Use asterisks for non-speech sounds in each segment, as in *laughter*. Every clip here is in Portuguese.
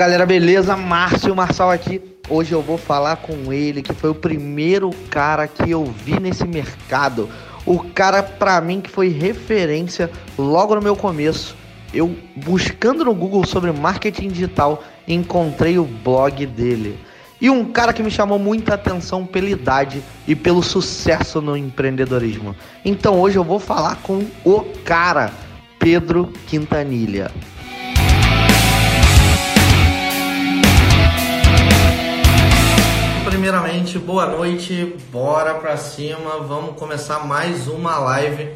Galera, beleza? Márcio Marçal aqui. Hoje eu vou falar com ele, que foi o primeiro cara que eu vi nesse mercado. O cara, pra mim, que foi referência logo no meu começo. Eu, buscando no Google sobre marketing digital, encontrei o blog dele. E um cara que me chamou muita atenção pela idade e pelo sucesso no empreendedorismo. Então hoje eu vou falar com o cara, Pedro Quintanilha. Primeiramente, boa noite, bora pra cima, vamos começar mais uma live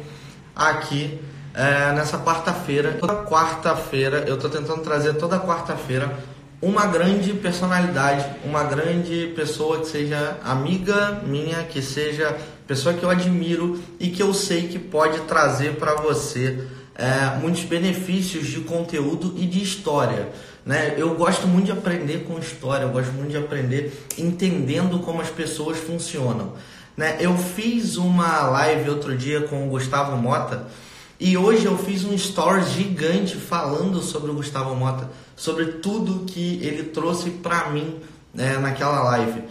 aqui é, nessa quarta-feira. Toda quarta-feira, eu tô tentando trazer toda quarta-feira uma grande personalidade, uma grande pessoa que seja amiga minha, que seja pessoa que eu admiro e que eu sei que pode trazer para você é, muitos benefícios de conteúdo e de história. Né? Eu gosto muito de aprender com história, eu gosto muito de aprender entendendo como as pessoas funcionam. Né? Eu fiz uma live outro dia com o Gustavo Mota e hoje eu fiz um story gigante falando sobre o Gustavo Mota, sobre tudo que ele trouxe para mim né, naquela live.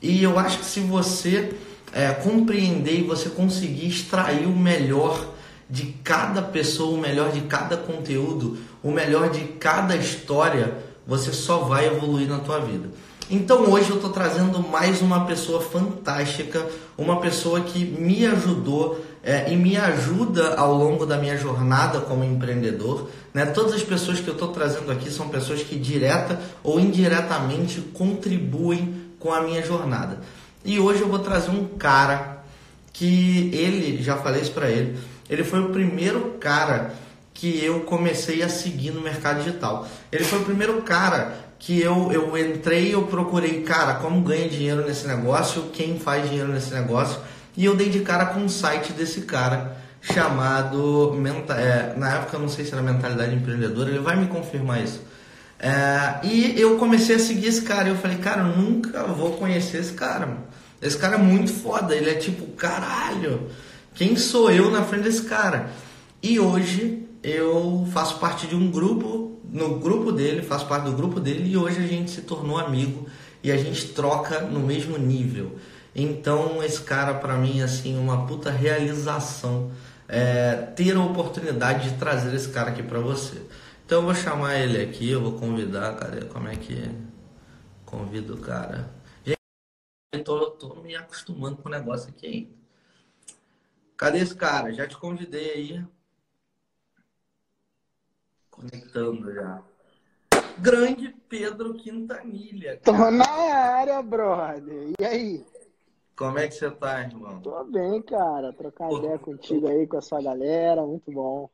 E eu acho que se você é, compreender e você conseguir extrair o melhor de cada pessoa, o melhor de cada conteúdo, o melhor de cada história, você só vai evoluir na tua vida. Então hoje eu estou trazendo mais uma pessoa fantástica, uma pessoa que me ajudou é, e me ajuda ao longo da minha jornada como empreendedor. Né? Todas as pessoas que eu estou trazendo aqui são pessoas que direta ou indiretamente contribuem com a minha jornada. E hoje eu vou trazer um cara que ele, já falei isso para ele, ele foi o primeiro cara que eu comecei a seguir no mercado digital. Ele foi o primeiro cara que eu, eu entrei, eu procurei, cara, como ganha dinheiro nesse negócio, quem faz dinheiro nesse negócio, e eu dei de cara com um site desse cara chamado, é, na época eu não sei se era Mentalidade Empreendedora, ele vai me confirmar isso. É, e eu comecei a seguir esse cara, eu falei, cara, eu nunca vou conhecer esse cara. Esse cara é muito foda, ele é tipo, caralho, quem sou eu na frente desse cara? E hoje eu faço parte de um grupo, no grupo dele, faço parte do grupo dele e hoje a gente se tornou amigo e a gente troca no mesmo nível. Então esse cara para mim assim uma puta realização é, ter a oportunidade de trazer esse cara aqui para você. Então eu vou chamar ele aqui, eu vou convidar, cadê? Como é que convido o cara? Gente, eu tô, tô me acostumando com o negócio aqui ainda. Cadê esse cara? Já te convidei aí. Conectando já. Grande Pedro Quintanilha. Cara. Tô na área, brother. E aí? Como é que você tá, irmão? Tô bem, cara. Trocar Pô, ideia contigo aí, com a sua galera. Muito bom.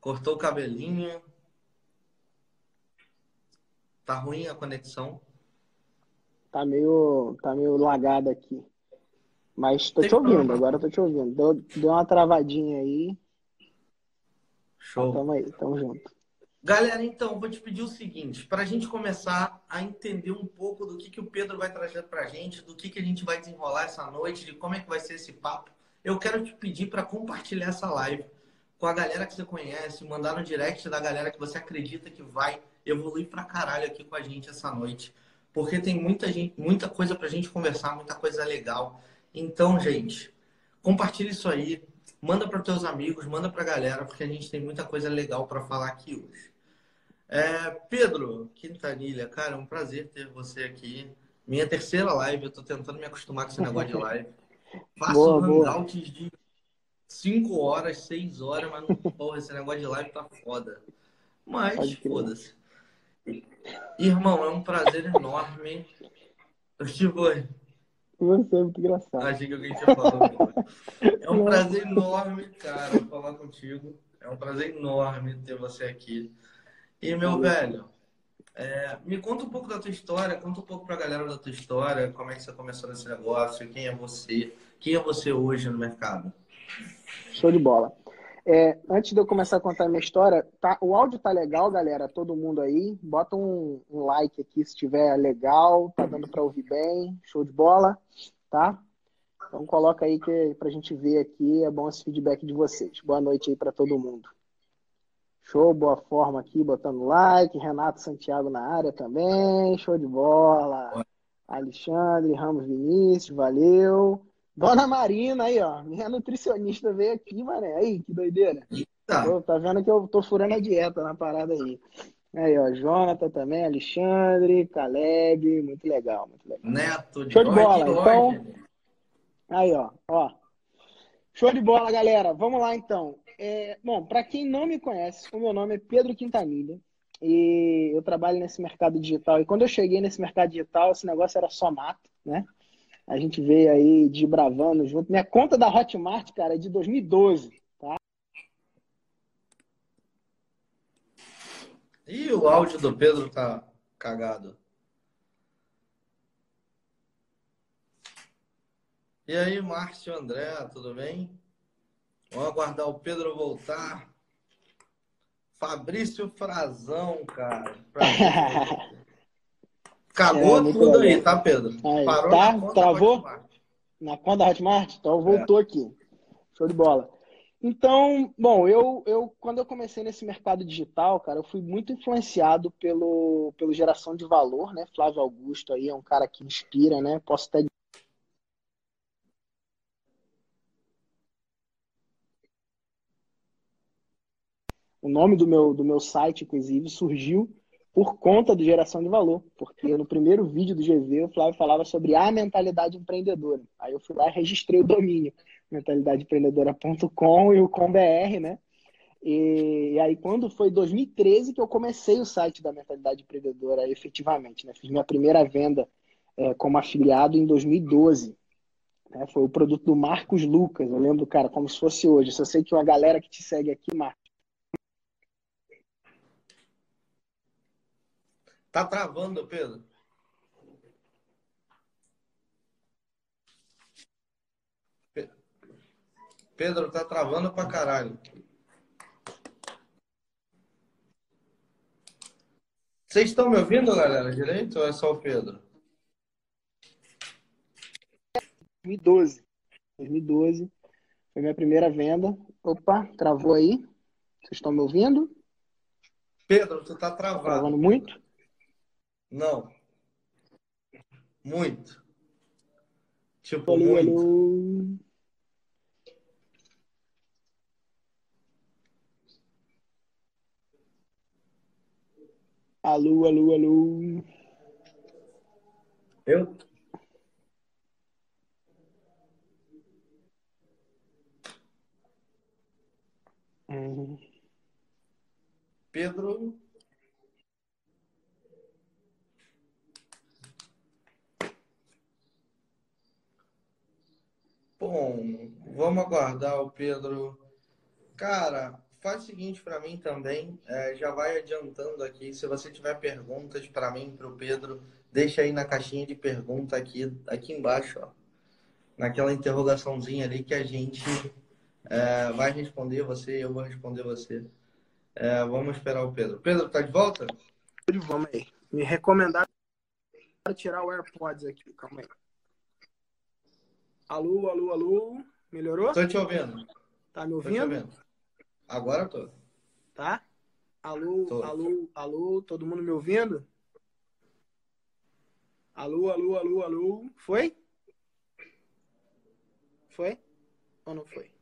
Cortou o cabelinho. Tá ruim a conexão? Tá meio, tá meio lagado aqui. Mas tô Tem te ouvindo, problema. agora tô te ouvindo. Deu, deu uma travadinha aí. Show. Tamo aí, tamo junto. Galera, então, vou te pedir o seguinte, para a gente começar a entender um pouco do que, que o Pedro vai trazer para a gente, do que, que a gente vai desenrolar essa noite, de como é que vai ser esse papo, eu quero te pedir para compartilhar essa live com a galera que você conhece, mandar no direct da galera que você acredita que vai evoluir pra caralho aqui com a gente essa noite. Porque tem muita, gente, muita coisa pra gente conversar, muita coisa legal. Então, gente, compartilha isso aí, manda para teus amigos, manda para a galera, porque a gente tem muita coisa legal para falar aqui hoje. É, Pedro Quintanilha, cara, é um prazer ter você aqui. Minha terceira live, eu estou tentando me acostumar com esse negócio de live. Faço boa, hangouts de 5 horas, 6 horas, mas não, porra, esse negócio de live tá foda. Mas, foda-se. Irmão, é um prazer enorme. Eu, tipo, você é muito engraçado. Achei que alguém tinha falado. é um prazer enorme, cara, falar contigo. É um prazer enorme ter você aqui. E, meu velho, é, me conta um pouco da tua história, conta um pouco pra galera da tua história, como é que você começou nesse negócio, quem é você, quem é você hoje no mercado. Show de bola. É, antes de eu começar a contar a minha história, tá, o áudio tá legal, galera. Todo mundo aí, bota um, um like aqui se estiver legal, tá dando para ouvir bem, show de bola, tá? Então coloca aí que pra gente ver aqui, é bom esse feedback de vocês. Boa noite aí para todo mundo. Show, boa forma aqui, botando like. Renato Santiago na área também. Show de bola. Alexandre Ramos Vinícius, valeu. Dona Marina aí, ó. Minha nutricionista veio aqui, mané. Aí, que doideira. Tá. Tá vendo que eu tô furando a dieta na parada aí. Aí, ó, Jonathan também, Alexandre, Caleb, muito legal, muito legal. Neto de Show de bola, então. Aí, ó, ó. Show de bola, galera. Vamos lá, então. É, bom, para quem não me conhece, o meu nome é Pedro Quintanilha e eu trabalho nesse mercado digital. E quando eu cheguei nesse mercado digital, esse negócio era só mato, né? A gente veio aí de bravando junto. Minha conta da Hotmart, cara, é de 2012, tá? E o áudio do Pedro tá cagado. E aí, Márcio André, tudo bem? Vamos aguardar o Pedro voltar. Fabrício Frazão, cara. *laughs* Cagou é, tudo aí, tá, Pedro? Aí, Parou tá? na Travou? Na conta da Hotmart? Então voltou é. aqui. Show de bola. Então, bom, eu, eu quando eu comecei nesse mercado digital, cara, eu fui muito influenciado pelo, pelo geração de valor, né? Flávio Augusto aí é um cara que inspira, né? Posso até O nome do meu, do meu site, inclusive, surgiu por conta do geração de valor, porque no primeiro vídeo do GV o Flávio falava sobre a mentalidade empreendedora. Aí eu fui lá e registrei o domínio mentalidadeempreendedora.com e o com.br, né? E, e, aí quando foi 2013 que eu comecei o site da mentalidade empreendedora efetivamente, né? Fiz minha primeira venda é, como afiliado em 2012. Né? Foi o produto do Marcos Lucas, eu lembro, cara, como se fosse hoje. Eu só sei que uma galera que te segue aqui, Marcos, Tá travando, Pedro? Pedro, tá travando pra caralho. Vocês estão me ouvindo, galera, direito ou é só o Pedro? 2012. 2012. Foi minha primeira venda. Opa, travou aí. Vocês estão me ouvindo? Pedro, tu tá travado. Travando muito? Não. Muito. Tipo, alô, muito. Alô, alô, alô. Eu? Uhum. Pedro. Bom, vamos aguardar o Pedro. Cara, faz o seguinte para mim também, é, já vai adiantando aqui. Se você tiver perguntas para mim, para o Pedro, deixa aí na caixinha de pergunta aqui, aqui embaixo, ó, naquela interrogaçãozinha ali que a gente é, vai responder você, eu vou responder você. É, vamos esperar o Pedro. Pedro, tá de volta? Vamos aí. Me recomendaram tirar o AirPods aqui, calma aí. Alô, alô, alô. Melhorou? Tô te ouvindo. Tá me ouvindo? Tô ouvindo. Agora tô. Tá? Alô, tô. alô, alô, todo mundo me ouvindo? Alô, alô, alô, alô. Foi? Foi? Ou não foi?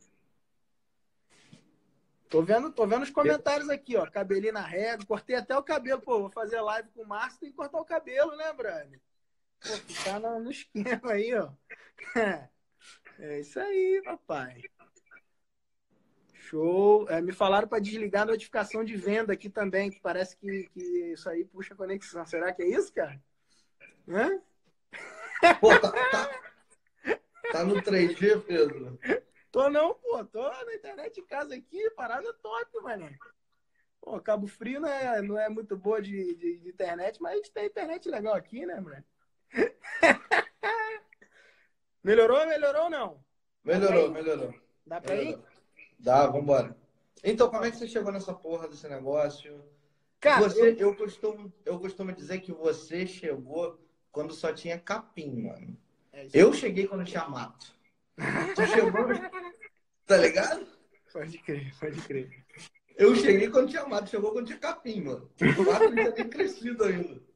Tô vendo, tô vendo os comentários aqui, ó. Cabelinho na régua, cortei até o cabelo. Pô, vou fazer live com o Márcio, tem que cortar o cabelo, né, Brani? Pô, ficar no, no esquema aí, ó. *laughs* É isso aí, papai. Show. É, me falaram para desligar a notificação de venda aqui também, que parece que, que isso aí puxa conexão. Será que é isso, cara? Hã? Pô, tá, tá, tá no 3G, Pedro? Tô não, pô. Tô na internet de casa aqui, parada top, mano. Pô, Cabo Frio não é, não é muito boa de, de, de internet, mas a gente tem internet legal aqui, né, mano? *laughs* Melhorou, melhorou ou não? Melhorou, melhorou. Dá pra melhorou. ir? Dá, vambora. Então, como é que você chegou nessa porra desse negócio? Cara, você, eu... eu... costumo, eu costumo dizer que você chegou quando só tinha capim, mano. É eu cheguei quando tinha mato. tu chegou. *laughs* tá ligado? Pode crer, pode crer. Eu cheguei quando tinha mato, chegou quando tinha capim, mano. O mato não tinha nem crescido ainda.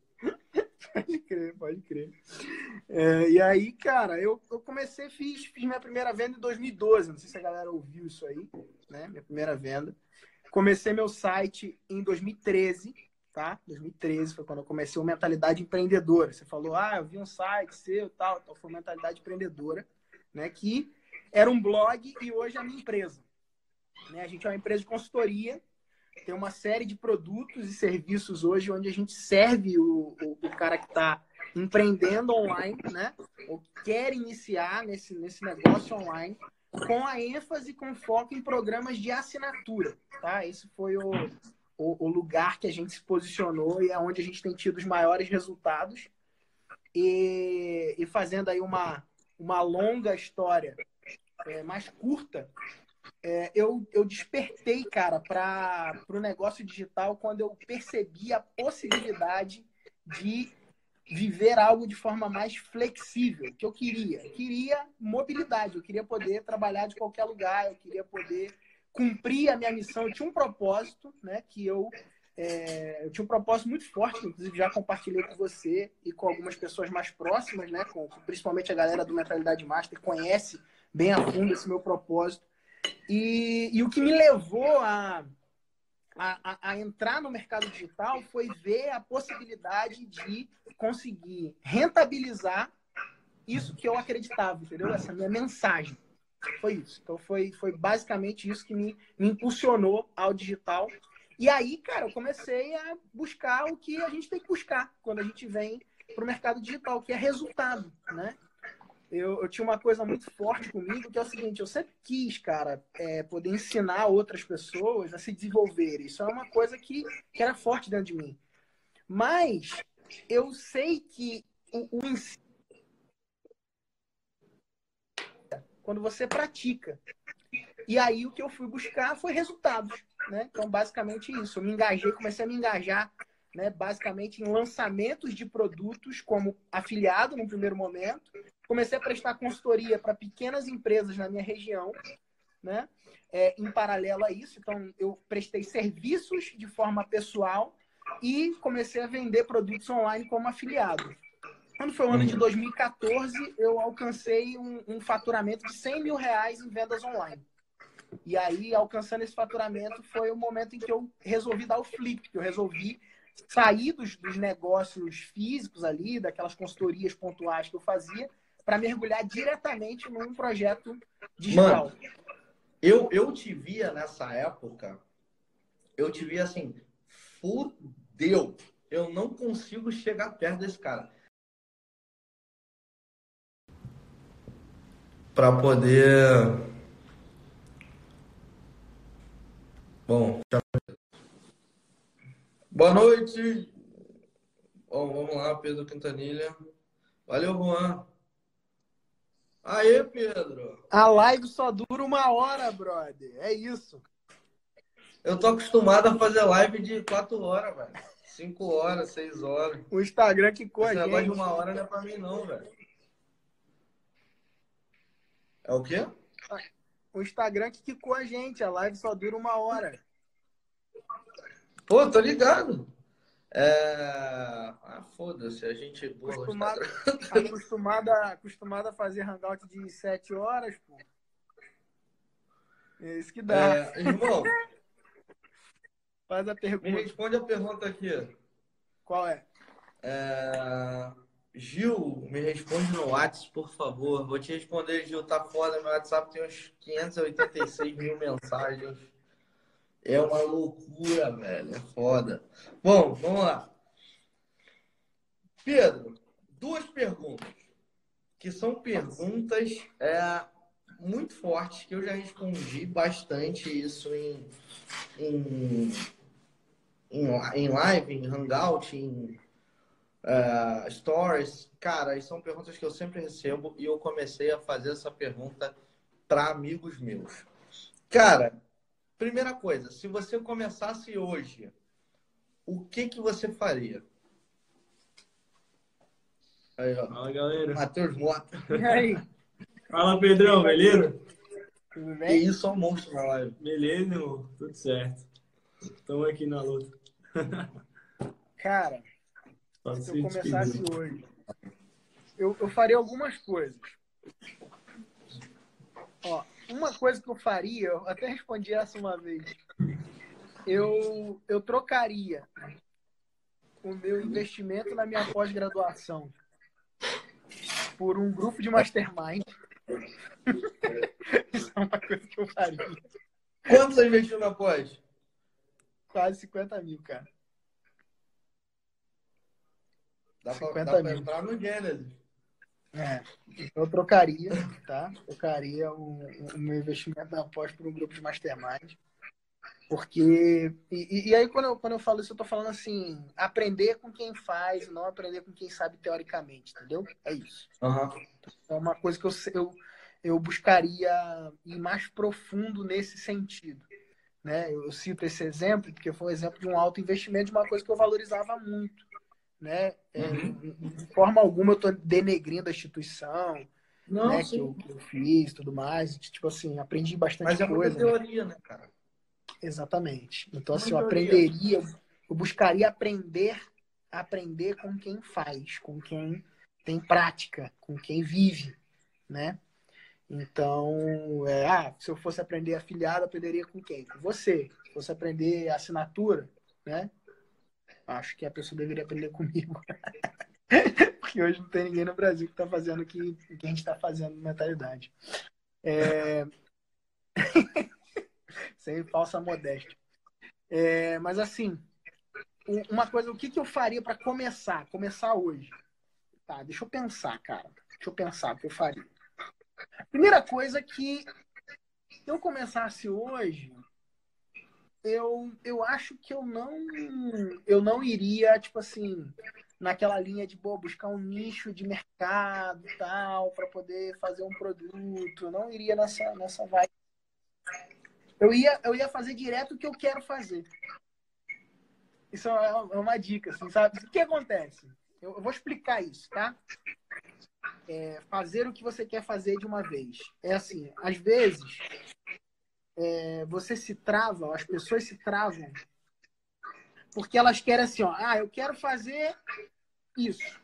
Pode crer, pode crer. É, e aí, cara, eu, eu comecei, fiz, fiz minha primeira venda em 2012. Não sei se a galera ouviu isso aí, né? Minha primeira venda. Comecei meu site em 2013, tá? 2013 foi quando eu comecei o Mentalidade Empreendedora. Você falou, ah, eu vi um site seu tal, então foi Mentalidade Empreendedora, né? Que era um blog e hoje é a minha empresa. Né? A gente é uma empresa de consultoria, tem uma série de produtos e serviços hoje onde a gente serve o, o, o cara que está empreendendo online, né? Ou quer iniciar nesse, nesse negócio online, com a ênfase com foco em programas de assinatura, tá? Esse foi o, o, o lugar que a gente se posicionou e é onde a gente tem tido os maiores resultados. E, e fazendo aí uma, uma longa história é, mais curta, é, eu, eu despertei, cara, para o negócio digital quando eu percebi a possibilidade de viver algo de forma mais flexível, que eu queria. Eu queria mobilidade, eu queria poder trabalhar de qualquer lugar, eu queria poder cumprir a minha missão. Eu tinha um propósito, né, que eu é, eu tinha um propósito muito forte, inclusive já compartilhei com você e com algumas pessoas mais próximas, né, com, principalmente a galera do Mentalidade Master, conhece bem a fundo esse meu propósito. E, e o que me levou a, a, a, entrar no mercado digital foi ver a possibilidade de conseguir rentabilizar isso que eu acreditava, entendeu? Essa minha mensagem. Foi isso. Então foi, foi basicamente isso que me, me impulsionou ao digital. E aí, cara, eu comecei a buscar o que a gente tem que buscar quando a gente vem para o mercado digital, que é resultado, né? Eu, eu, tinha uma coisa muito forte comigo, que é o seguinte, eu sempre quis, cara, é, poder ensinar outras pessoas a se desenvolverem. Isso é uma coisa que, que era forte dentro de mim. Mas eu sei que o, o ensino quando você pratica. E aí o que eu fui buscar foi resultados, né? Então, basicamente isso. Eu me engajei, comecei a me engajar, né, basicamente em lançamentos de produtos como afiliado no primeiro momento comecei a prestar consultoria para pequenas empresas na minha região, né? É, em paralelo a isso, então eu prestei serviços de forma pessoal e comecei a vender produtos online como afiliado. Quando foi o ano de 2014, eu alcancei um, um faturamento de 100 mil reais em vendas online. E aí, alcançando esse faturamento, foi o momento em que eu resolvi dar o flip, que eu resolvi sair dos, dos negócios físicos ali, daquelas consultorias pontuais que eu fazia, para mergulhar diretamente num projeto digital. Mano, eu, eu te via nessa época, eu te via assim, fudeu. Eu não consigo chegar perto desse cara. Para poder. Bom, boa noite. Bom, vamos lá, Pedro Quintanilha. Valeu, Juan. Aê, Pedro! A live só dura uma hora, brother. É isso. Eu tô acostumado a fazer live de quatro horas, velho. Cinco horas, seis horas. O Instagram que a gente. negócio de uma hora não é pra mim, não, velho. É o quê? O Instagram que quicou a gente. A live só dura uma hora. Pô, tô ligado. É... Ah, foda-se, a gente boa. Acostumada, acostumada, acostumada a fazer hangout de 7 horas, pô. É isso que dá. É, irmão, faz a pergunta. Me responde a pergunta aqui. Qual é? é... Gil, me responde no WhatsApp, por favor. Vou te responder, Gil. Tá foda, meu WhatsApp tem uns 586 mil mensagens. É uma loucura, velho. É foda. Bom, vamos lá. Pedro, duas perguntas. Que são perguntas é, muito fortes, que eu já respondi bastante isso em, em, em, em live, em hangout, em uh, stories. Cara, são perguntas que eu sempre recebo e eu comecei a fazer essa pergunta para amigos meus. Cara, Primeira coisa, se você começasse hoje, o que que você faria? Aí, ó. Fala, galera. Matheus Mota. E aí? Fala, Pedrão, beleza? Tudo bem? E isso, é um monstro na live. Beleza, irmão. Tudo certo. Estamos aqui na luta. Cara, se eu começasse hoje, eu, eu faria algumas coisas. Ó, uma coisa que eu faria, eu até respondi essa uma vez. Eu, eu trocaria o meu investimento na minha pós-graduação por um grupo de mastermind. *laughs* Isso é uma coisa que eu faria. Quanto você investiu na pós? Quase 50 mil, cara. Dá pra, dá pra entrar no Gênesis. É, eu trocaria, tá? Trocaria o, o meu investimento na pós por um grupo de mastermind. Porque. E, e, aí, quando eu, quando eu falo isso, eu tô falando assim: aprender com quem faz, não aprender com quem sabe teoricamente, entendeu? É isso. Uhum. É uma coisa que eu, eu, eu buscaria ir mais profundo nesse sentido. Né? Eu cito esse exemplo porque foi um exemplo de um alto investimento de uma coisa que eu valorizava muito né? É, uhum. De forma alguma eu estou denegrindo a instituição, Não, né? Que eu, que eu, fiz, tudo mais. Tipo assim, aprendi bastante Mas é coisa. Mas é teoria, né, cara? Exatamente. Então, assim, eu aprenderia, eu buscaria aprender, aprender com quem faz, com quem tem prática, com quem vive, né? Então, é, ah, se eu fosse aprender afiliado, aprenderia com quem? Com você. Se fosse aprender assinatura, né? Acho que a pessoa deveria aprender comigo. *laughs* Porque hoje não tem ninguém no Brasil que está fazendo o que, que a gente está fazendo mentalidade. É... *laughs* Sem falsa modéstia. É, mas assim, uma coisa, o que, que eu faria para começar? Começar hoje. Tá, deixa eu pensar, cara. Deixa eu pensar o que eu faria. Primeira coisa que se eu começasse hoje, eu, eu acho que eu não eu não iria, tipo assim, naquela linha de boa, buscar um nicho de mercado tal, para poder fazer um produto. Eu não iria nessa, nessa vibe. Eu ia, eu ia fazer direto o que eu quero fazer. Isso é uma é dica, assim, sabe? O que acontece? Eu, eu vou explicar isso, tá? É fazer o que você quer fazer de uma vez. É assim, às vezes é, você se trava, as pessoas se travam, porque elas querem assim, ó, ah, eu quero fazer isso.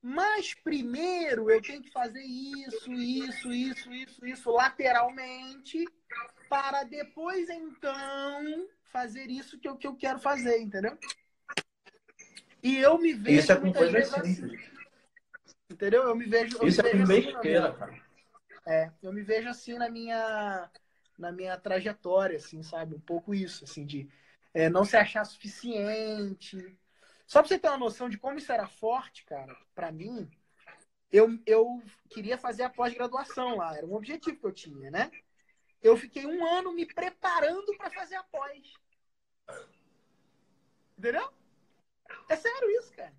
Mas primeiro eu tenho que fazer isso, isso, isso, isso, isso lateralmente, para depois então fazer isso que eu, que eu quero fazer, entendeu? E eu me vejo isso é com coisa assim. Entendeu? Eu me vejo. Eu isso me é vejo com assim besteira, cara. É, eu me vejo assim na minha na minha trajetória, assim, sabe? Um pouco isso, assim, de é, não se achar suficiente. Só pra você ter uma noção de como isso era forte, cara, para mim, eu, eu queria fazer a pós-graduação lá, era um objetivo que eu tinha, né? Eu fiquei um ano me preparando para fazer a pós. Entendeu? É sério isso, cara.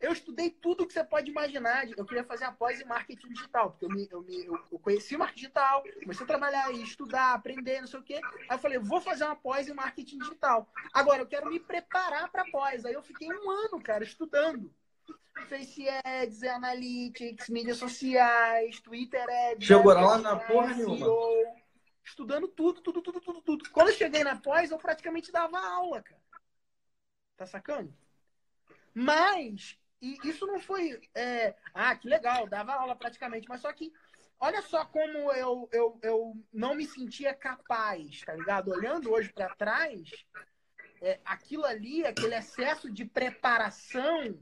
Eu estudei tudo que você pode imaginar. Eu queria fazer a pós em marketing digital, porque eu, me, eu, me, eu conheci o marketing digital, comecei a trabalhar e estudar, aprender, não sei o quê. Aí eu falei, vou fazer uma pós em marketing digital. Agora, eu quero me preparar para pós. Aí eu fiquei um ano, cara, estudando. Face Ads, Analytics, mídias sociais, Twitter Ads. Chegou lá na porra nenhuma. Estudando tudo, tudo, tudo, tudo, tudo. Quando eu cheguei na pós, eu praticamente dava aula, cara. Tá sacando? Mas e isso não foi. É, ah, que legal, dava aula praticamente, mas só que. Olha só como eu, eu, eu não me sentia capaz, tá ligado? Olhando hoje para trás, é, aquilo ali, aquele excesso de preparação,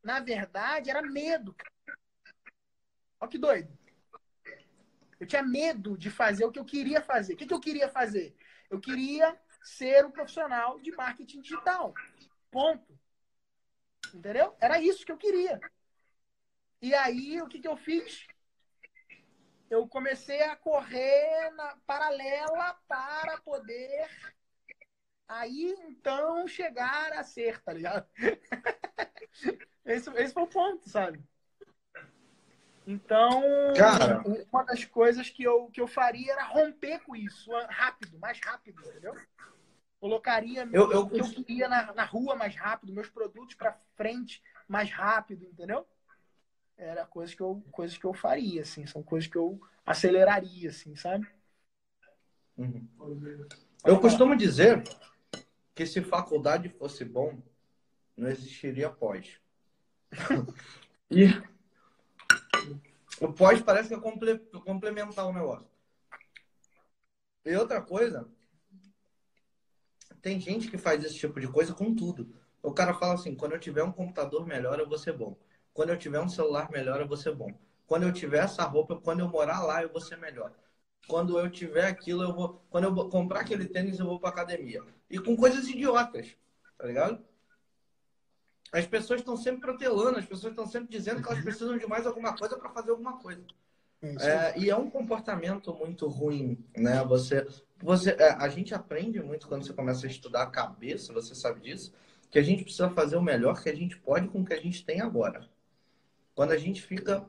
na verdade, era medo. Olha que doido. Eu tinha medo de fazer o que eu queria fazer. O que, que eu queria fazer? Eu queria ser um profissional de marketing digital. Ponto. Entendeu? Era isso que eu queria. E aí, o que, que eu fiz? Eu comecei a correr na paralela para poder aí então chegar a ser, tá ligado? *laughs* esse, esse foi o ponto, sabe? Então, Cara. uma das coisas que eu, que eu faria era romper com isso rápido, mais rápido, entendeu? Colocaria eu, eu... que eu queria na, na rua mais rápido, meus produtos para frente mais rápido, entendeu? Era coisas que eu, coisas que eu faria, assim, são coisas que eu aceleraria, assim, sabe? Uhum. Eu costumo dizer que se faculdade fosse bom, não existiria pós. *laughs* e o pós parece que é comple complementar o negócio. E outra coisa, tem gente que faz esse tipo de coisa com tudo. O cara fala assim: quando eu tiver um computador melhor, eu vou ser bom. Quando eu tiver um celular melhor, eu vou ser bom. Quando eu tiver essa roupa, quando eu morar lá, eu vou ser melhor. Quando eu tiver aquilo, eu vou. Quando eu comprar aquele tênis, eu vou pra academia. E com coisas idiotas, tá ligado? As pessoas estão sempre protelando, as pessoas estão sempre dizendo que elas precisam de mais alguma coisa para fazer alguma coisa. É, e é um comportamento muito ruim, né? Você, você, é, a gente aprende muito quando você começa a estudar a cabeça, você sabe disso, que a gente precisa fazer o melhor que a gente pode com o que a gente tem agora. Quando a gente fica,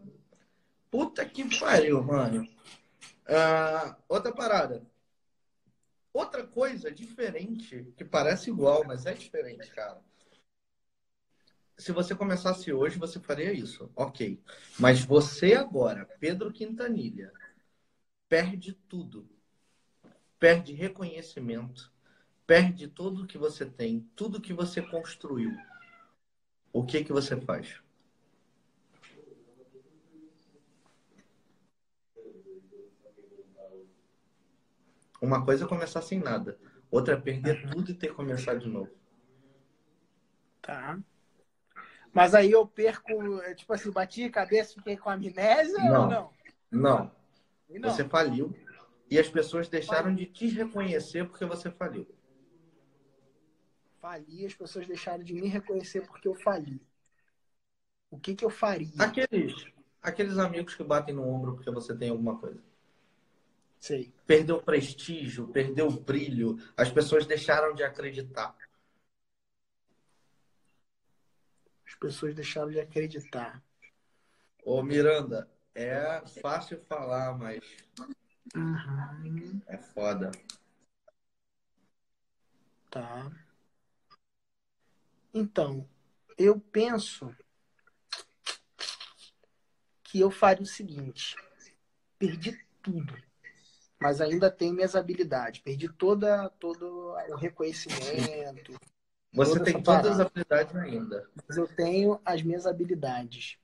puta que pariu, mano. Uh, outra parada. Outra coisa diferente, que parece igual, mas é diferente, cara se você começasse hoje, você faria isso. Ok. Mas você agora, Pedro Quintanilha, perde tudo. Perde reconhecimento. Perde tudo que você tem, tudo que você construiu. O que que você faz? Uma coisa é começar sem nada. Outra é perder tudo e ter que começar de novo. Tá. Mas aí eu perco, é, tipo assim, bati a cabeça, fiquei com amnésia não, ou não? Não. não. Você faliu e as pessoas deixaram de te reconhecer porque você faliu. Fali, as pessoas deixaram de me reconhecer porque eu fali. O que que eu faria? Aqueles, aqueles amigos que batem no ombro porque você tem alguma coisa. Sei. Perdeu prestígio, perdeu brilho, as pessoas deixaram de acreditar. Pessoas deixaram de acreditar. Ô, Miranda, é fácil falar, mas uhum. é foda. Tá. Então, eu penso que eu faria o seguinte: perdi tudo, mas ainda tenho minhas habilidades. Perdi toda, todo o reconhecimento, você tem todas as habilidades ainda. Mas eu tenho as minhas habilidades.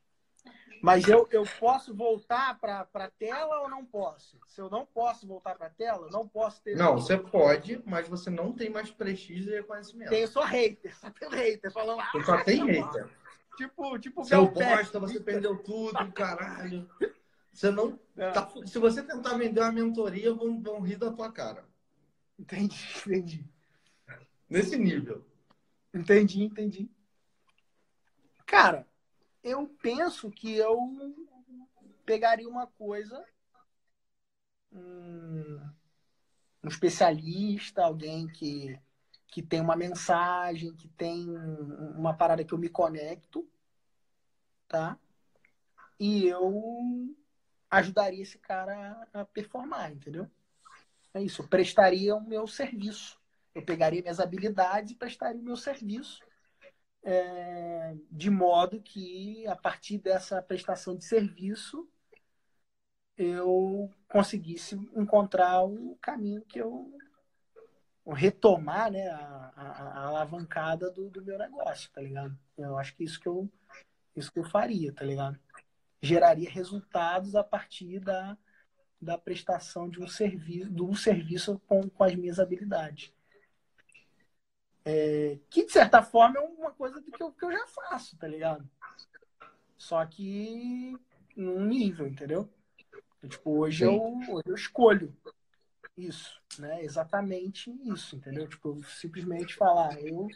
Mas eu, eu posso voltar para a tela ou não posso? Se eu não posso voltar para a tela, não posso ter. Não, você pode, mas você não tem mais prestígio e reconhecimento. Tenho só hater, só tem hater falando. Ah, você só tem hater. Tipo, tipo, Seu bosta, você perdeu tudo, caralho. Você não. É. Tá, se você tentar vender uma mentoria, vão, vão rir da tua cara. Entendi, *laughs* entendi. Nesse nível. Entendi, entendi. Cara, eu penso que eu pegaria uma coisa, um, um especialista, alguém que, que tem uma mensagem, que tem uma parada que eu me conecto, tá? E eu ajudaria esse cara a performar, entendeu? É isso, prestaria o meu serviço. Eu pegaria minhas habilidades e prestaria o meu serviço, é, de modo que, a partir dessa prestação de serviço, eu conseguisse encontrar o caminho que eu retomar né, a, a, a alavancada do, do, meu negócio, tá ligado? Eu acho que isso que eu, isso que eu faria, tá ligado? Geraria resultados a partir da, da prestação de um serviço, um serviço com, com as minhas habilidades. É, que, de certa forma, é uma coisa que eu, que eu já faço, tá ligado? Só que num nível, entendeu? Tipo, hoje eu, hoje eu escolho isso, né? Exatamente isso, entendeu? Tipo, eu simplesmente falar, eu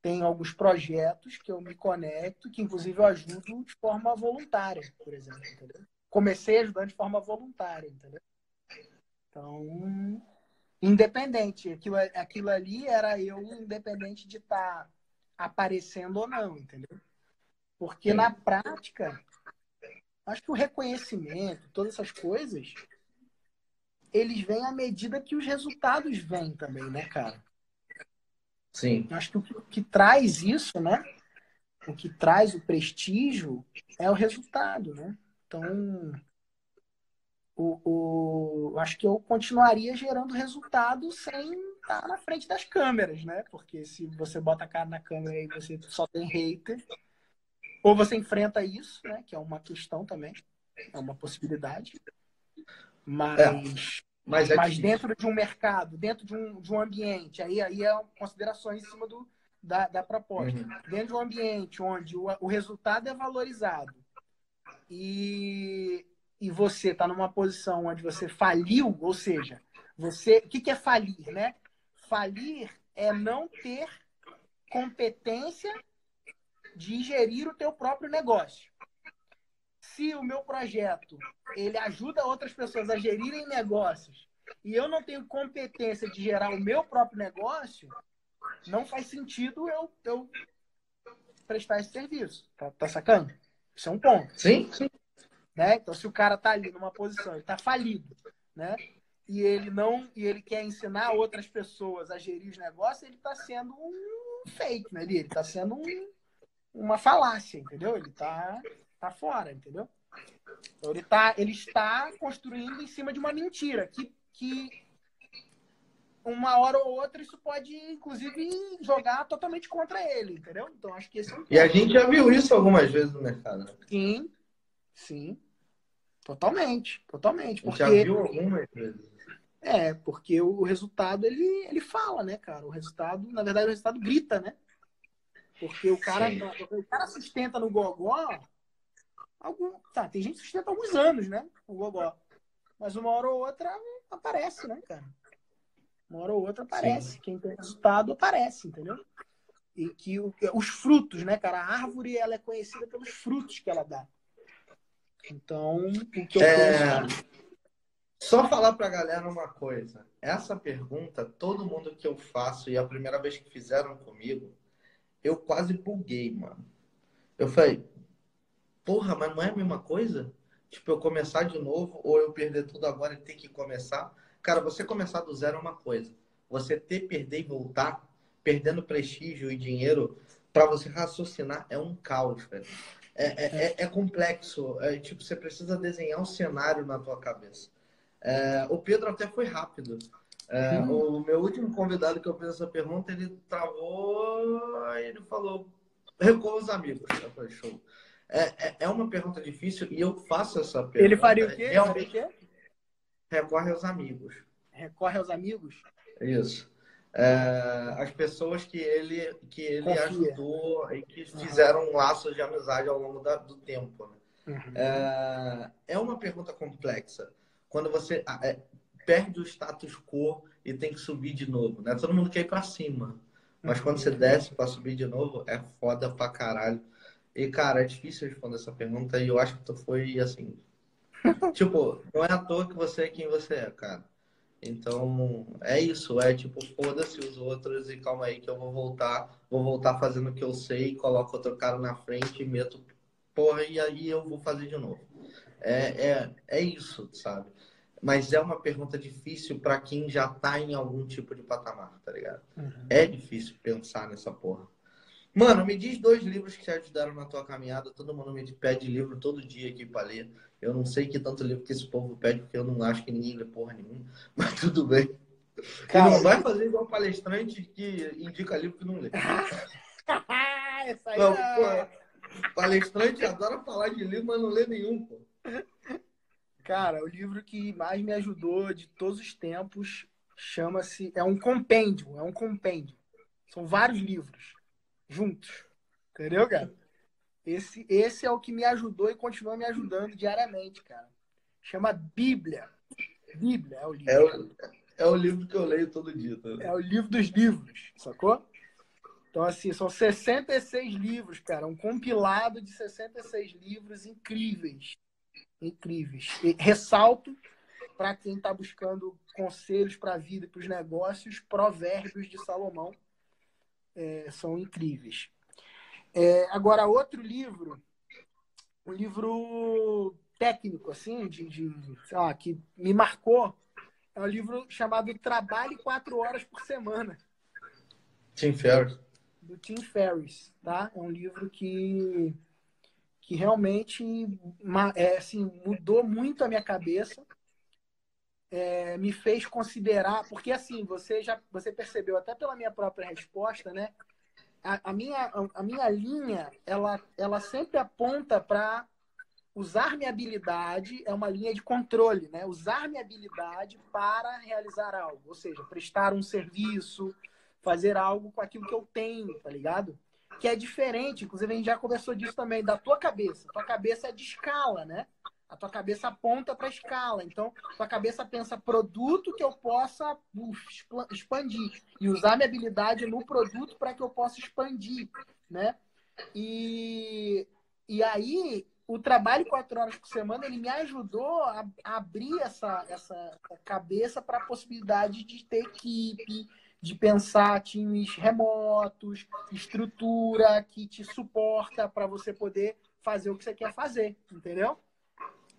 tenho alguns projetos que eu me conecto, que inclusive eu ajudo de forma voluntária, por exemplo, entendeu? Comecei ajudando de forma voluntária, entendeu? Então, independente. Aquilo, aquilo ali era eu independente de estar tá aparecendo ou não, entendeu? Porque na prática, acho que o reconhecimento, todas essas coisas, eles vêm à medida que os resultados vêm também, né, cara? Sim. Acho que o que, o que traz isso, né? O que traz o prestígio é o resultado, né? Então, o, o, acho que eu continuaria gerando resultado sem tá na frente das câmeras, né? Porque se você bota a cara na câmera e você só tem hater, ou você enfrenta isso, né? Que é uma questão também, é uma possibilidade. Mas, é, mas, é mas dentro de um mercado, dentro de um, de um ambiente, aí, aí é considerações em cima do, da, da proposta. Uhum. Dentro de um ambiente onde o, o resultado é valorizado e, e você está numa posição onde você faliu, ou seja, você, o que, que é falir, né? Falir é não ter competência de gerir o teu próprio negócio. Se o meu projeto ele ajuda outras pessoas a gerirem negócios e eu não tenho competência de gerar o meu próprio negócio, não faz sentido eu, eu prestar esse serviço. Tá, tá sacando? Isso é um ponto. Sim, sim. Né? Então, se o cara tá ali numa posição, ele tá falido, né? E ele não, e ele quer ensinar outras pessoas a gerir os negócios, ele tá sendo um fake, né? Ele tá sendo um, uma falácia, entendeu? Ele tá, tá fora, entendeu? Então, ele, tá, ele está construindo em cima de uma mentira que, que uma hora ou outra isso pode, inclusive, jogar totalmente contra ele, entendeu? Então acho que esse é um E a gente já viu isso algumas vezes no mercado. Né? Sim, sim. Totalmente, totalmente. Porque... Já viu algumas vezes. É, porque o resultado ele, ele fala, né, cara? O resultado, na verdade, o resultado grita, né? Porque o cara, o cara sustenta no gogó. Algum, tá, tem gente que sustenta alguns anos, né? O gogó. Mas uma hora ou outra aparece, né, cara? Uma hora ou outra aparece. Sim. Quem tem resultado aparece, entendeu? E que o, os frutos, né, cara? A árvore ela é conhecida pelos frutos que ela dá. Então, o que eu é... penso... Só falar pra galera uma coisa. Essa pergunta, todo mundo que eu faço, e a primeira vez que fizeram comigo, eu quase buguei, mano. Eu falei, porra, mas não é a mesma coisa? Tipo, eu começar de novo, ou eu perder tudo agora e ter que começar? Cara, você começar do zero é uma coisa. Você ter, perder e voltar, perdendo prestígio e dinheiro, para você raciocinar é um caos, velho. É, é, é, é complexo. É, tipo, você precisa desenhar um cenário na tua cabeça. É, o Pedro até foi rápido. Uhum. O meu último convidado que eu fiz essa pergunta, ele travou e ele falou, recuou os amigos. Eu falei, show. É, é, é uma pergunta difícil e eu faço essa pergunta. Ele faria o quê? Realmente, faria o quê? recorre aos amigos. Recorre aos amigos? Isso. É, as pessoas que ele, que ele ajudou e que fizeram um laço de amizade ao longo da, do tempo. Né? Uhum. É, é uma pergunta complexa. Quando você é, perde o status quo e tem que subir de novo, né? Todo mundo quer ir para cima. Mas uhum. quando você desce para subir de novo, é foda pra caralho. E, cara, é difícil responder essa pergunta e eu acho que tu foi, assim, *laughs* tipo, não é à toa que você é quem você é, cara. Então, é isso. É tipo, foda-se os outros e calma aí que eu vou voltar. Vou voltar fazendo o que eu sei, coloco outro cara na frente e meto porra e aí eu vou fazer de novo. É, é, é isso, sabe? Mas é uma pergunta difícil para quem já tá em algum tipo de patamar, tá ligado? Uhum. É difícil pensar nessa porra. Mano, me diz dois livros que te ajudaram na tua caminhada. Todo mundo me pede livro todo dia aqui para ler. Eu não sei que tanto livro que esse povo pede, porque eu não acho que ninguém lê porra nenhuma. *laughs* Mas tudo bem. Cara, não vai fazer igual palestrante que indica livro que não lê. *laughs* Essa aí não, pô, palestrante adora falar de livro, mas não lê nenhum, pô. Cara, o livro que mais me ajudou de todos os tempos chama-se. É um compêndio, é um compêndio. São vários livros juntos. Entendeu, cara? Esse, esse é o que me ajudou e continua me ajudando diariamente, cara. Chama Bíblia. Bíblia é o livro. É o, é o livro que eu leio todo dia. Tá? É o livro dos livros, sacou? Então, assim, são 66 livros, cara. Um compilado de 66 livros incríveis. Incríveis. E ressalto para quem está buscando conselhos para a vida e para os negócios, provérbios de Salomão é, são incríveis. É, agora, outro livro, um livro técnico, assim, de, de lá, que me marcou, é um livro chamado Trabalhe Quatro Horas por Semana. Tim Ferriss. Do Tim Ferriss, tá? É um livro que, que realmente é, assim, mudou muito a minha cabeça. É, me fez considerar, porque assim, você já você percebeu até pela minha própria resposta, né? A, a minha, a minha linha, ela, ela sempre aponta para usar minha habilidade, é uma linha de controle, né? Usar minha habilidade para realizar algo, ou seja, prestar um serviço, fazer algo com aquilo que eu tenho, tá ligado? Que é diferente, inclusive a gente já conversou disso também, da tua cabeça. Tua cabeça é de escala, né? A tua cabeça aponta para a escala. Então, tua cabeça pensa produto que eu possa uf, expandir e usar minha habilidade no produto para que eu possa expandir, né? E, e aí, o trabalho quatro horas por semana, ele me ajudou a, a abrir essa, essa cabeça para a possibilidade de ter equipe, de pensar times remotos, estrutura que te suporta para você poder fazer o que você quer fazer, entendeu?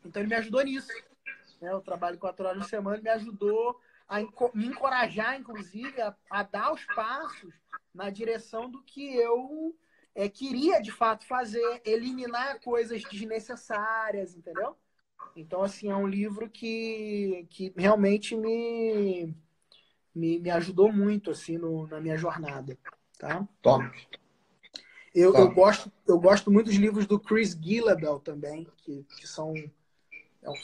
Então ele me ajudou nisso. Né? O trabalho quatro horas por semana me ajudou a me encorajar, inclusive, a, a, dar os passos na direção do que eu é, queria de fato fazer, eliminar coisas desnecessárias, entendeu? Então, assim, é um livro que, que realmente me, me, me ajudou muito, assim, no, na minha jornada, tá? Top. Eu, Top. eu, gosto, eu gosto muito dos livros do Chris Gillabel também, que, que são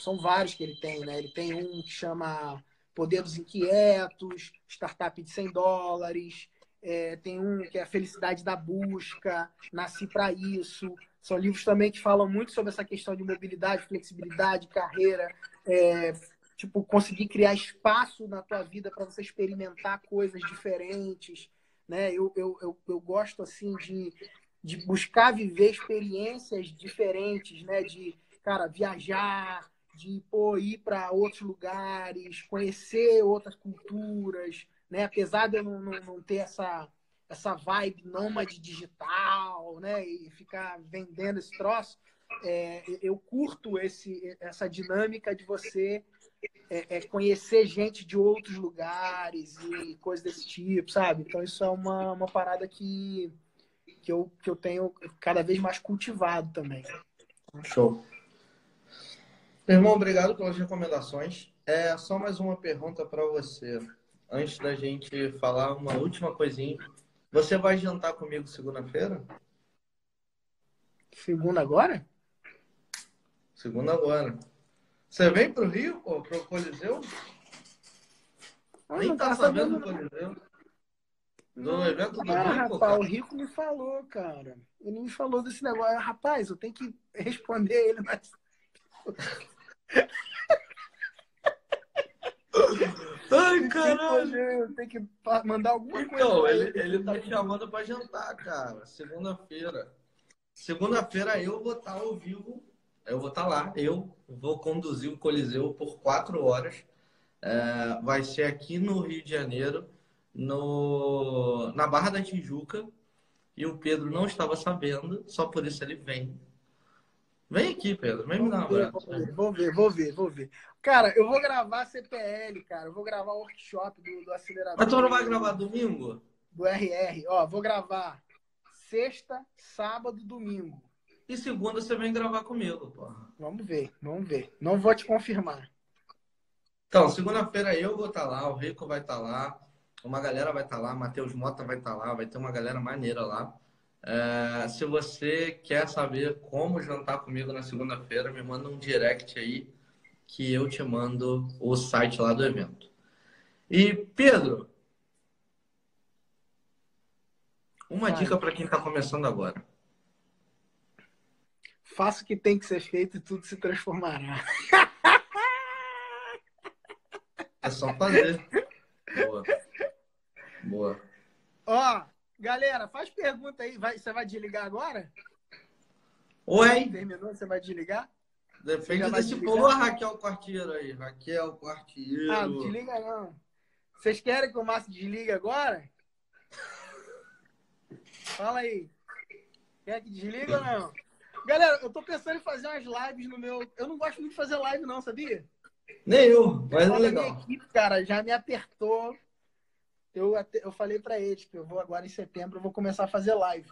são vários que ele tem, né? Ele tem um que chama Poder dos Inquietos, Startup de 100 dólares, é, tem um que é A Felicidade da Busca, Nasci para Isso. São livros também que falam muito sobre essa questão de mobilidade, flexibilidade, carreira, é, tipo, conseguir criar espaço na tua vida para você experimentar coisas diferentes, né? Eu, eu, eu, eu gosto, assim, de, de buscar viver experiências diferentes, né? De cara, viajar, de pô, ir para outros lugares, conhecer outras culturas, né? Apesar de eu não, não, não ter essa, essa vibe nômade digital, né? E ficar vendendo esse troço, é, eu curto esse, essa dinâmica de você é, é, conhecer gente de outros lugares e coisas desse tipo, sabe? Então isso é uma, uma parada que, que, eu, que eu tenho cada vez mais cultivado também. Show. Irmão, obrigado pelas recomendações. É só mais uma pergunta para você. Antes da gente falar uma última coisinha. Você vai jantar comigo segunda-feira? Segunda agora? Segunda agora. Você vem pro Rio, pô, pro Coliseu? Ah, Nem tá sabendo do Coliseu. Do evento do ah, Rio, rapaz, o Rico me falou, cara. Ele me falou desse negócio. Rapaz, eu tenho que responder ele, mas... *laughs* Ai, caralho! Tem que mandar alguma coisa. Então, ele, ele tá te chamando pra jantar, cara. Segunda-feira. Segunda-feira eu vou estar ao vivo. Eu vou estar lá. Eu vou conduzir o Coliseu por quatro horas. É, vai ser aqui no Rio de Janeiro, no, na Barra da Tijuca. E o Pedro não estava sabendo, só por isso ele vem. Vem aqui, Pedro. Vem me dar um abraço. Vou ver, vou ver, vou ver. Cara, eu vou gravar CPL, cara. Eu vou gravar o workshop do, do acelerador. Mas tu não vai gravar domingo? Do RR. Ó, vou gravar sexta, sábado, domingo. E segunda você vem gravar comigo, porra. Vamos ver, vamos ver. Não vou te confirmar. Então, segunda-feira eu vou estar tá lá, o Rico vai estar tá lá, uma galera vai estar tá lá, Matheus Mota vai estar lá, vai ter uma galera maneira lá. É, se você quer saber como jantar comigo na segunda-feira, me manda um direct aí que eu te mando o site lá do evento. E Pedro, uma Vai. dica para quem está começando agora. Faça o que tem que ser feito e tudo se transformará. É só fazer. Boa. Boa. Ó, Galera, faz pergunta aí. Vai, você vai desligar agora? Oi? Terminou, você vai desligar? Depende desse a Raquel Quartiero aí. Raquel Quartiero. Ah, não desliga não. Vocês querem que o Márcio desligue agora? Fala aí. Quer que desliga ou não? Galera, eu tô pensando em fazer umas lives no meu. Eu não gosto muito de fazer live, não, sabia? Nem eu, mas é legal. Minha equipe, cara, já me apertou eu, até, eu falei para eles que eu vou agora em setembro, eu vou começar a fazer live.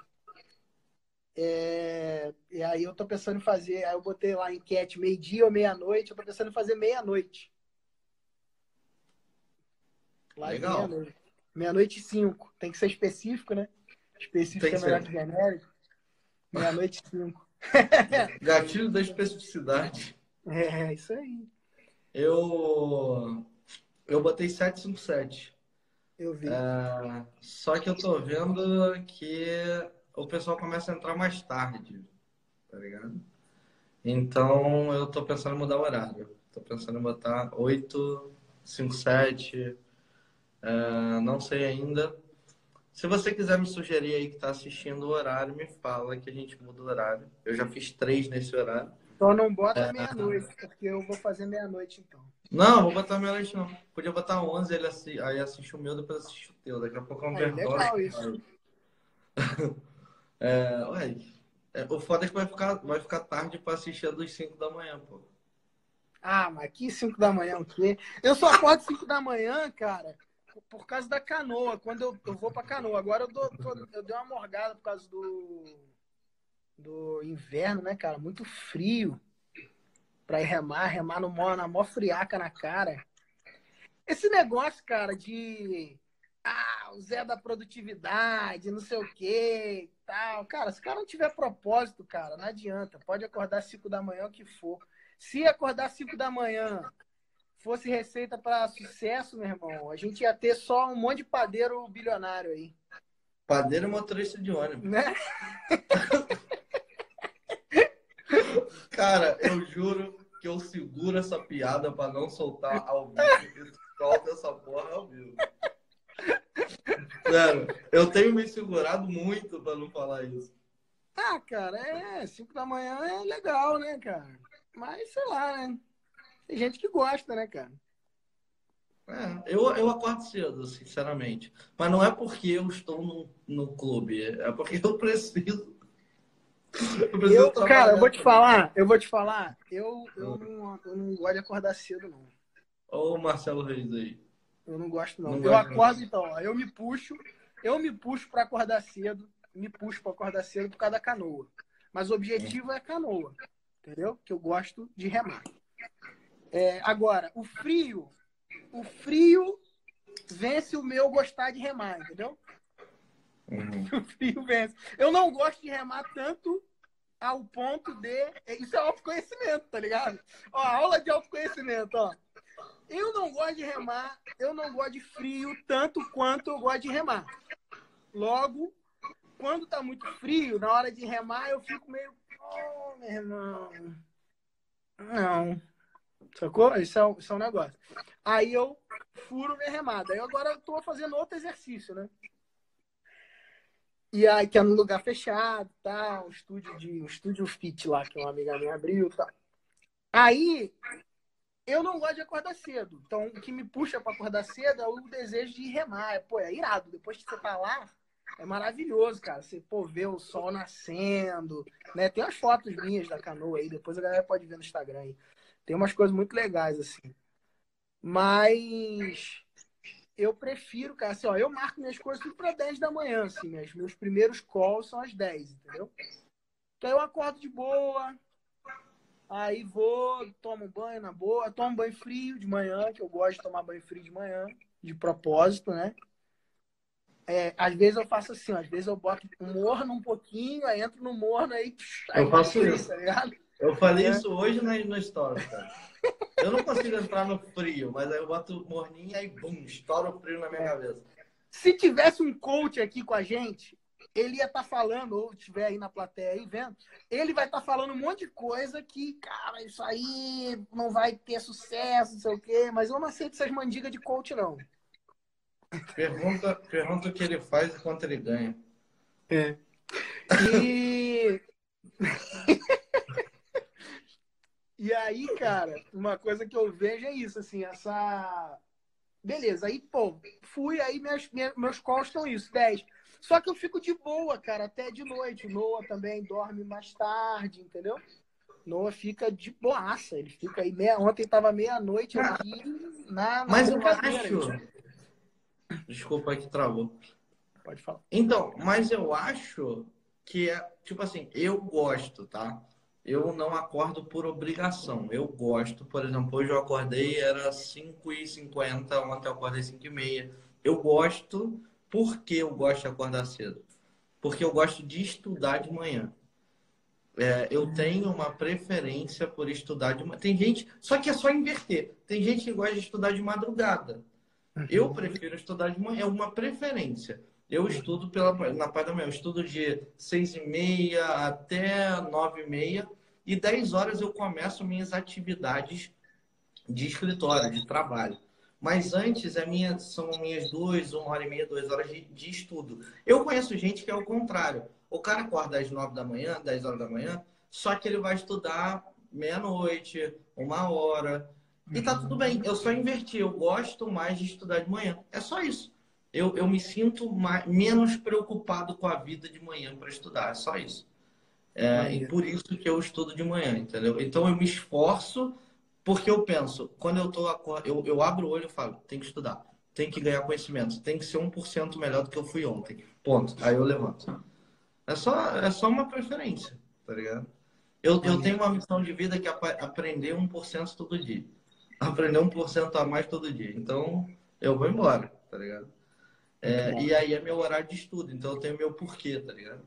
É, e aí eu tô pensando em fazer, aí eu botei lá enquete meio-dia ou meia-noite, eu tô pensando em fazer meia-noite. Live Legal. meia-noite. E cinco. Tem que ser específico, né? Específico é melhor que genérico. Meia-noite e cinco. *laughs* Gatilho da especificidade. É, isso aí. Eu. Eu botei 757. Eu vi. É, só que eu tô vendo que o pessoal começa a entrar mais tarde, tá ligado? Então eu tô pensando em mudar o horário. Tô pensando em botar 8, 5, 7. é, não sei ainda. Se você quiser me sugerir aí que tá assistindo o horário, me fala que a gente muda o horário. Eu já fiz três nesse horário. Só não bota É. meia-noite, porque eu vou fazer meia-noite então. Não, vou botar meia-noite não. Podia botar 11, ele assi... aí assiste o meu, depois assiste o teu. Daqui a pouco é um verdade. legal isso. *laughs* É, ué, é, o foda é que vai ficar, vai ficar tarde pra assistir a dos 5 da manhã, pô. Ah, mas aqui 5 da manhã o quê? Eu só acordo 5 da manhã, cara, por causa da canoa. Quando eu, eu vou pra canoa. Agora eu, dou, tô- eu dei uma morgada por causa do, do inverno, né, cara? Muito frio. Pra ir remar, remar no mó, na mó friaca na cara. Esse negócio, cara, de. Ah, o Zé da produtividade, não sei o quê e tal. Cara, se o cara não tiver propósito, cara, não adianta. Pode acordar 5 da manhã, o que for. Se acordar 5 da manhã fosse receita para sucesso, meu irmão, a gente ia ter só um monte de padeiro bilionário aí, Padeiro motorista de ônibus. né? *laughs* Cara, eu juro que eu seguro essa piada pra não soltar ao vivo. Solta essa porra ao vivo. Sério, eu tenho me segurado muito pra não falar isso. Ah, cara, é, 5 da manhã é legal, né, cara? Mas sei lá, né? Tem gente que gosta, né, cara? É, eu, eu acordo cedo, sinceramente. Mas não é porque eu estou no, no clube, é porque eu preciso. *laughs* Eu Eu, cara, eu vou te falar, eu vou te falar, eu, eu, não, eu não gosto de acordar cedo, não. Olha o Marcelo Reis aí. Eu não gosto, não. Não eu não. acordo, então, ó, eu me puxo, eu me puxo pra acordar cedo, me puxo pra acordar cedo por causa da canoa. Mas o objetivo é a canoa, entendeu? Que eu gosto de remar. É, agora, o frio, o frio vence o meu gostar de remar, entendeu? *laughs* O frio vence. Eu não gosto de remar tanto ao ponto de. Isso é autoconhecimento, tá ligado? Ó, aula de autoconhecimento, ó. Eu não gosto de remar, eu não gosto de frio tanto quanto eu gosto de remar. Logo, quando tá muito frio, na hora de remar, eu fico meio. Oh, meu irmão. Não. Sacou? Isso é, um- isso é um negócio. Aí eu furo minha remada. Aí agora eu tô fazendo outro exercício, né? E aí, que é num lugar fechado, tá? Um estúdio de um estúdio fit lá, que uma amiga minha abriu, tá? Aí, eu não gosto de acordar cedo. Então, o que me puxa para acordar cedo é o desejo de remar. É, Pô, é irado. Depois que você tá lá, é maravilhoso, cara. Você, pô, vê o sol nascendo, né? Tem umas fotos minhas da canoa aí, depois a galera pode ver no Instagram aí. Tem umas coisas muito legais, assim. Mas eu prefiro, cara, assim, ó, eu marco minhas coisas tudo para 10 da manhã, assim, meus, meus primeiros calls são às 10, entendeu? Então eu acordo de boa, aí vou, tomo um banho na boa, tomo banho frio de manhã, que eu gosto de tomar banho frio de manhã, de propósito, né? É, às vezes eu faço assim, ó, às vezes eu boto morno um pouquinho, aí entro no morno, aí, tch, aí Eu faço isso. tá ligado? Eu falei É. isso hoje na, no Stories, cara. Eu não consigo entrar no frio, mas aí eu boto morninho e aí, bum, estoura o frio na minha cabeça. Se tivesse um coach aqui com a gente, ele ia estar falando, ou estiver aí na plateia aí vendo, ele vai estar falando um monte de coisa que, cara, isso aí não vai ter sucesso, não sei o quê, mas eu não aceito essas mandigas de coach, não. Pergunta, pergunta o que ele faz e quanto ele ganha. E. *laughs* e aí, cara, uma coisa que eu vejo é isso, assim, essa. Beleza, aí, pô, fui, aí minhas, minha- meus calls estão isso, 10. Só que eu fico de boa, cara, até de noite. O Noah também dorme mais tarde, entendeu? Noah fica de boaça, ele fica aí meia. Ontem tava meia-noite aqui na. na Mas eu acho. Desculpa aí que travou. Pode falar. Então, mas eu acho que é, tipo assim, eu gosto, tá? Eu não acordo por obrigação. Eu gosto, por exemplo, hoje eu acordei, era 5h50, ontem eu acordei 5h30. Eu gosto, por que eu gosto de acordar cedo? Porque eu gosto de estudar de manhã. É, eu tenho uma preferência por estudar de manhã. Tem gente, só que é só inverter. Tem gente que gosta de estudar de madrugada. Eu prefiro estudar de manhã, é uma preferência. Eu estudo pela, na parte da manhã, eu estudo de seis e meia até nove e meia e dez horas eu começo minhas atividades de escritório, de trabalho. Mas antes é minha, são minhas duas, uma hora e meia, duas horas de, de estudo. Eu conheço gente que é o contrário. O cara acorda às nove da manhã, dez horas da manhã, só que ele vai estudar meia-noite, uma hora. E tá tudo bem. Eu só inverti. Eu gosto mais de estudar de manhã. É só isso eu, eu me sinto mais, menos preocupado com a vida de manhã para estudar. É só isso. É, e por isso que eu estudo de manhã, entendeu? Então eu me esforço porque eu penso, quando eu tô eu, eu abro o olho e falo, tem que estudar, tem que ganhar conhecimento, tem que ser 1% melhor do que eu fui ontem. Ponto. Aí eu levanto. É só, é só uma preferência, tá ligado? Eu, eu tenho uma missão de vida que é aprender 1% todo dia. Aprender 1% a mais todo dia. Então, eu vou embora, tá ligado? É, e aí é meu horário de estudo, então eu tenho meu porquê, tá ligado?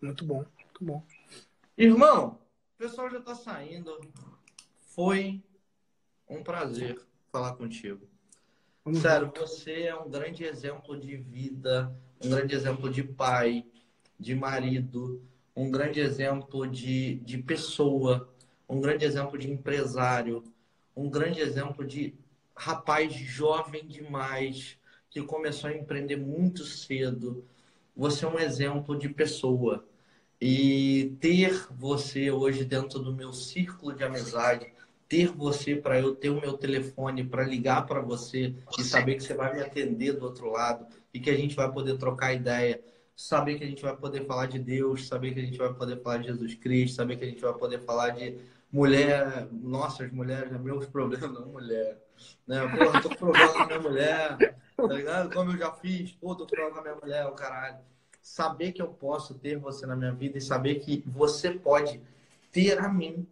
Muito bom, muito bom. Irmão, o pessoal já tá saindo. Foi um prazer falar contigo. Vamos Sério, você é um grande exemplo de vida, um grande exemplo de pai, de marido, um grande exemplo de, de pessoa, um grande exemplo de empresário, um grande exemplo de rapaz jovem demais, que começou a empreender muito cedo. Você é um exemplo de pessoa. E ter você hoje dentro do meu círculo de amizade, ter você para eu ter o meu telefone para ligar para você e saber que você vai me atender do outro lado e que a gente vai poder trocar ideia, saber que a gente vai poder falar de Deus, saber que a gente vai poder falar de Jesus Cristo, saber que a gente vai poder falar de mulher, nossas mulheres, meus *laughs* problemas, não mulher, né? Porra, tô problema com minha mulher, tá ligado? Como eu já fiz, pô, tô falando com a minha mulher, o caralho. Saber que eu posso ter você na minha vida e saber que você pode ter a mim,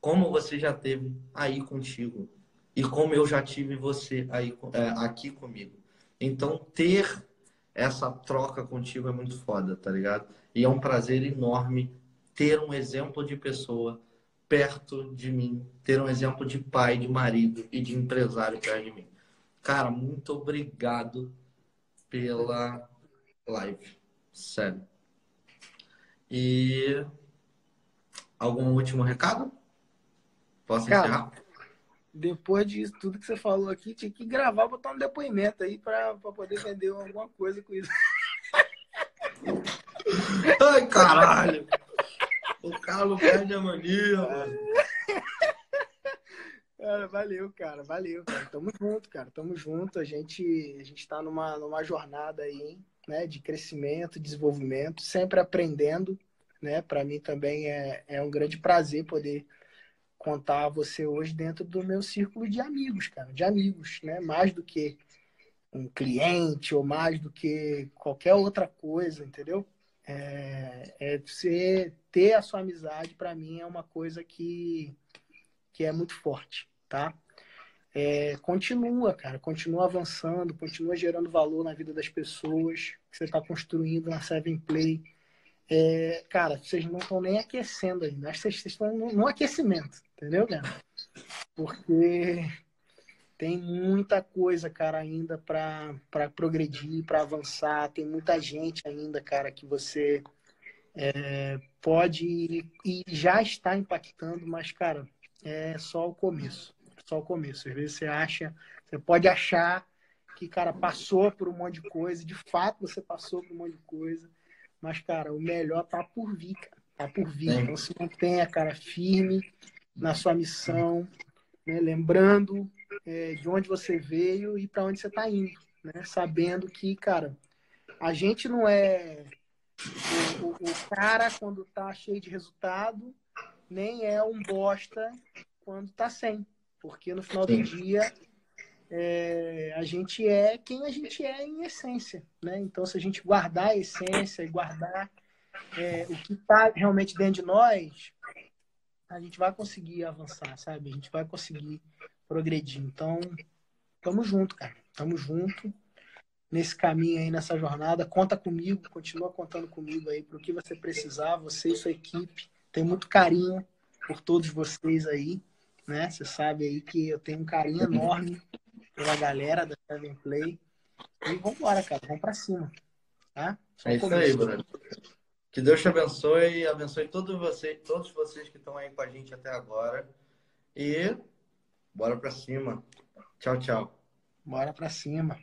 como você já teve aí contigo. E como eu já tive você aí é, aqui comigo. Então, ter essa troca contigo é muito foda, tá ligado? E é um prazer enorme ter um exemplo de pessoa perto de mim, ter um exemplo de pai, de marido e de empresário perto de mim. Cara, muito obrigado pela live. Sério. E algum último recado? Posso Cara, encerrar? Depois disso, tudo que você falou aqui, tinha que gravar, botar um depoimento aí para poder vender alguma coisa com isso. Ai, caralho! O Carlos perde a mania, mano. *laughs* Cara, valeu, cara, valeu, cara. Tamo junto, cara, tamo junto. A gente, a gente tá numa, numa jornada aí, né, de crescimento, desenvolvimento, sempre aprendendo, né? Para mim também é, é um grande prazer poder contar a você hoje dentro do meu círculo de amigos, cara, de amigos, né? Mais do que um cliente ou mais do que qualquer outra coisa, entendeu? É, é você ter a sua amizade para mim é uma coisa que que é muito forte, tá? É, continua, cara, continua avançando, continua gerando valor na vida das pessoas que você está construindo na Seven Play. É, cara, vocês não estão nem aquecendo ainda, acho que vocês estão no, aquecimento, entendeu, cara? Porque tem muita coisa, cara, ainda para progredir, para avançar, tem muita gente ainda, cara, que você é, pode e já está impactando, mas, cara, é só o começo. Só o começo. Às vezes você acha, você pode achar que, cara, passou por um monte de coisa, de fato você passou por um monte de coisa, mas, cara, o melhor tá por vir, cara. Tá por vir. Então se mantenha, cara, firme na sua missão, né? lembrando é, de onde você veio e para onde você está indo, né? Sabendo que, cara, a gente não é o, o, o cara quando tá cheio de resultado nem é um bosta quando tá sem. Porque no final do dia é, a gente é quem a gente é em essência. Né? Então, se a gente guardar a essência e guardar é, o que está realmente dentro de nós, a gente vai conseguir avançar, sabe? A gente vai conseguir progredir. Então, tamo junto, cara. Tamo junto nesse caminho aí, nessa jornada. Conta comigo, continua contando comigo aí para o que você precisar, você e sua equipe. Tenho muito carinho por todos vocês aí, né? Você sabe aí que eu tenho um carinho enorme pela galera da Seven Play. E vambora, cara, vamos para cima. Tá? é isso aí, Bruno. Que Deus te abençoe e abençoe todos vocês, todos vocês que estão aí com a gente até agora. E bora para cima. Tchau, tchau. Bora para cima.